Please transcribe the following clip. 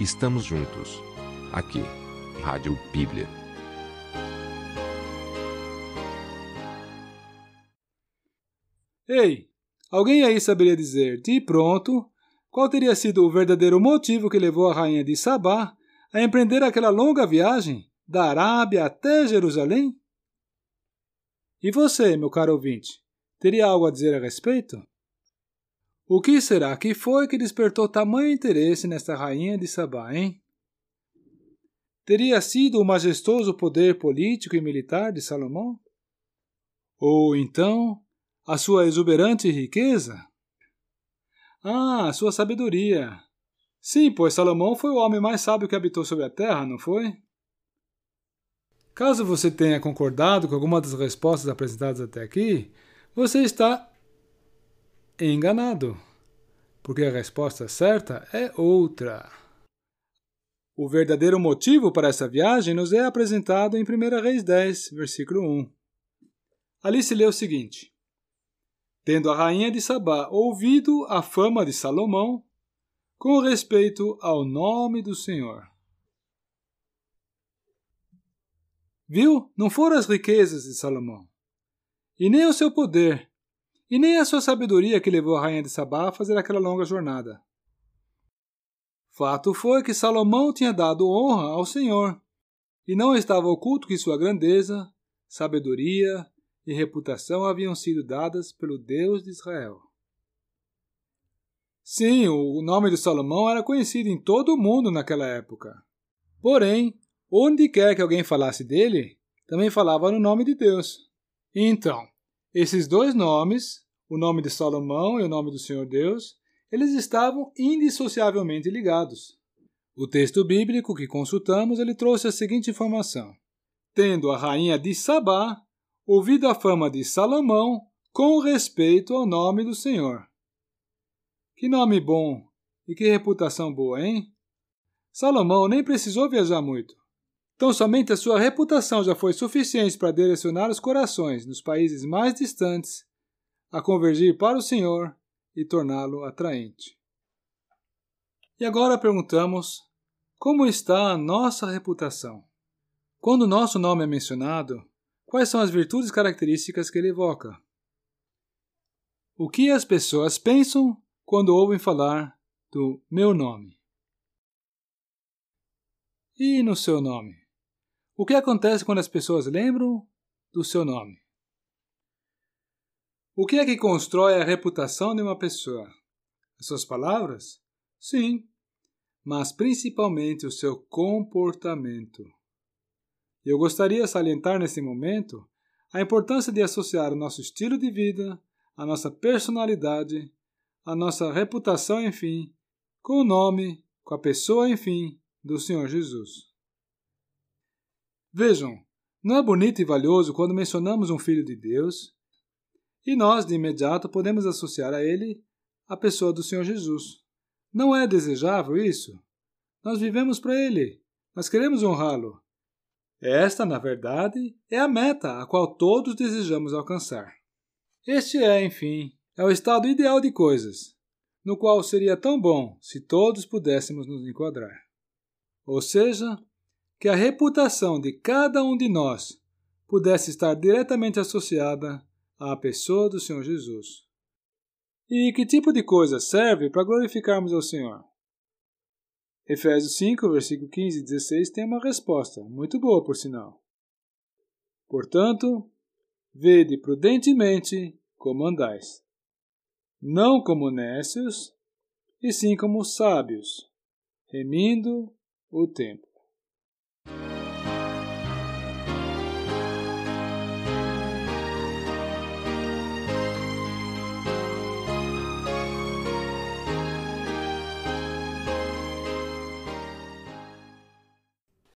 estamos juntos, aqui, Rádio Bíblia. Ei, alguém aí saberia dizer, de pronto, qual teria sido o verdadeiro motivo que levou a rainha de Sabá a empreender aquela longa viagem da Arábia até Jerusalém? E você, meu caro ouvinte, teria algo a dizer a respeito? O que será que foi que despertou tamanho interesse nesta rainha de Sabá, hein? Teria sido o majestoso poder político e militar de Salomão? Ou então a sua exuberante riqueza? Ah, sua sabedoria. Sim, pois Salomão foi o homem mais sábio que habitou sobre a terra, não foi? Caso você tenha concordado com alguma das respostas apresentadas até aqui, você está enganado, porque a resposta certa é outra. O verdadeiro motivo para essa viagem nos é apresentado em 1 Reis 10, versículo 1. Ali se lê o seguinte: Tendo a rainha de Sabá ouvido a fama de Salomão, com respeito ao nome do Senhor. Viu? Não foram as riquezas de Salomão, e nem o seu poder, e nem a sua sabedoria que levou a rainha de Sabá a fazer aquela longa jornada. Fato foi que Salomão tinha dado honra ao Senhor, e não estava oculto que sua grandeza, sabedoria e reputação haviam sido dadas pelo Deus de Israel. Sim, o nome de Salomão era conhecido em todo o mundo naquela época. Porém, onde quer que alguém falasse dele, também falava no nome de Deus. Então, esses dois nomes, o nome de Salomão e o nome do Senhor Deus, eles estavam indissociavelmente ligados. O texto bíblico que consultamos, ele trouxe a seguinte informação: Tendo a rainha de Sabá ouvido a fama de Salomão com respeito ao nome do Senhor. Que nome bom e que reputação boa, hein? Salomão nem precisou viajar muito. Então, somente a sua reputação já foi suficiente para direcionar os corações nos países mais distantes a convergir para o Senhor e torná-lo atraente. E agora perguntamos: como está a nossa reputação? Quando o nosso nome é mencionado, quais são as virtudes características que ele evoca? O que as pessoas pensam quando ouvem falar do meu nome? E no seu nome? O que acontece quando as pessoas lembram do seu nome? O que é que constrói a reputação de uma pessoa? As suas palavras? Sim, mas principalmente o seu comportamento. Eu gostaria de salientar nesse momento a importância de associar o nosso estilo de vida, a nossa personalidade, a nossa reputação, enfim, com o nome, com a pessoa, enfim, do Senhor Jesus. Vejam, não é bonito e valioso quando mencionamos um Filho de Deus e nós, de imediato, podemos associar a ele a pessoa do Senhor Jesus. Não é desejável isso? Nós vivemos para ele, nós queremos honrá-lo. Esta, na verdade, é a meta a qual todos desejamos alcançar. Este é, enfim, é o estado ideal de coisas, no qual seria tão bom se todos pudéssemos nos enquadrar. Ou seja, que a reputação de cada um de nós pudesse estar diretamente associada à pessoa do Senhor Jesus. E que tipo de coisa serve para glorificarmos ao Senhor? Efésios 5, versículo 15 e 16 tem uma resposta, muito boa por sinal. Portanto, vede prudentemente como andais, não como nécios, e sim como sábios, remindo o tempo.